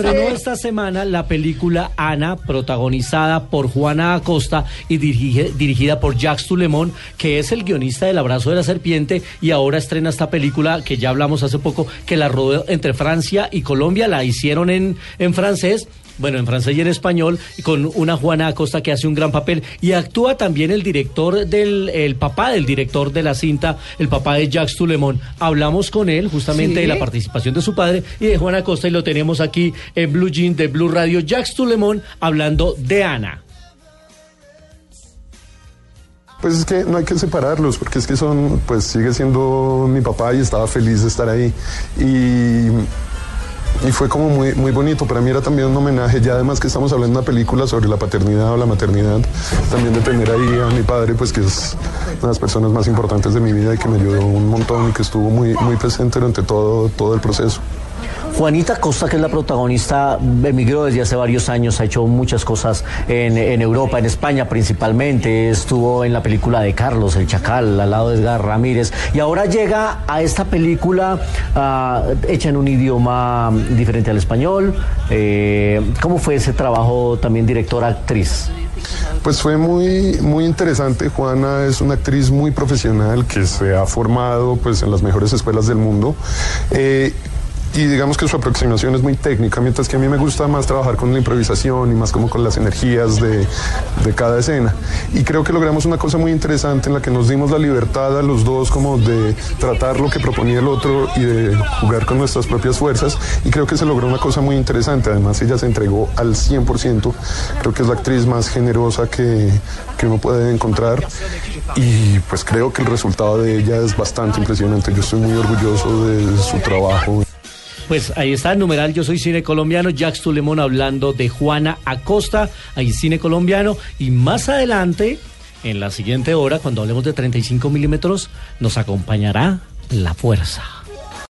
estrenó esta semana la película Ana, protagonizada por Juana Acosta y dirigida por Jacques Tulemón, que es el guionista del Abrazo de la Serpiente, y ahora estrena esta película que ya hablamos hace poco, que la rodó entre Francia y Colombia, la hicieron en, en francés bueno, en francés y en español, con una Juana Acosta que hace un gran papel. Y actúa también el director del, el papá del director de la cinta, el papá de Jacques Tulemón. Hablamos con él justamente de la participación de su padre y de Juana Acosta y lo tenemos aquí en Blue Jean de Blue Radio, Jacques Tulemón, hablando de Ana. Pues es que no hay que separarlos, porque es que son, pues sigue siendo mi papá y estaba feliz de estar ahí. Y y fue como muy, muy bonito. Para mí era también un homenaje, ya además que estamos hablando de una película sobre la paternidad o la maternidad, también de tener ahí a mi padre, pues que es una de las personas más importantes de mi vida y que me ayudó un montón y que estuvo muy, muy presente durante todo, todo el proceso. Juanita Costa, que es la protagonista, emigró desde hace varios años, ha hecho muchas cosas en, Europa, en España principalmente, estuvo en la película de Carlos, El Chacal, al lado de Edgar Ramírez, y ahora llega a esta película ah, hecha en un idioma diferente al español. Eh, ¿Cómo fue ese trabajo también directora-actriz? Pues fue muy, muy interesante. Juana es una actriz muy profesional que se ha formado pues, en las mejores escuelas del mundo. Eh, y digamos que su aproximación es muy técnica, mientras que a mí me gusta más trabajar con la improvisación y más como con las energías de, de, cada escena. Y creo que logramos una cosa muy interesante en la que nos dimos la libertad a los dos como de tratar lo que proponía el otro y de jugar con nuestras propias fuerzas. Y creo que se logró una cosa muy interesante. Además, ella se entregó al 100%. Creo que es la actriz más generosa que, que uno puede encontrar. Y pues creo que el resultado de ella es bastante impresionante. Yo estoy muy orgulloso de su trabajo. Pues ahí está el numeral Yo Soy Cine Colombiano, Jacques Tulemón hablando de Juana Acosta, ahí Cine Colombiano. Y más adelante, en la siguiente hora, cuando hablemos de 35 milímetros, nos acompañará La Fuerza.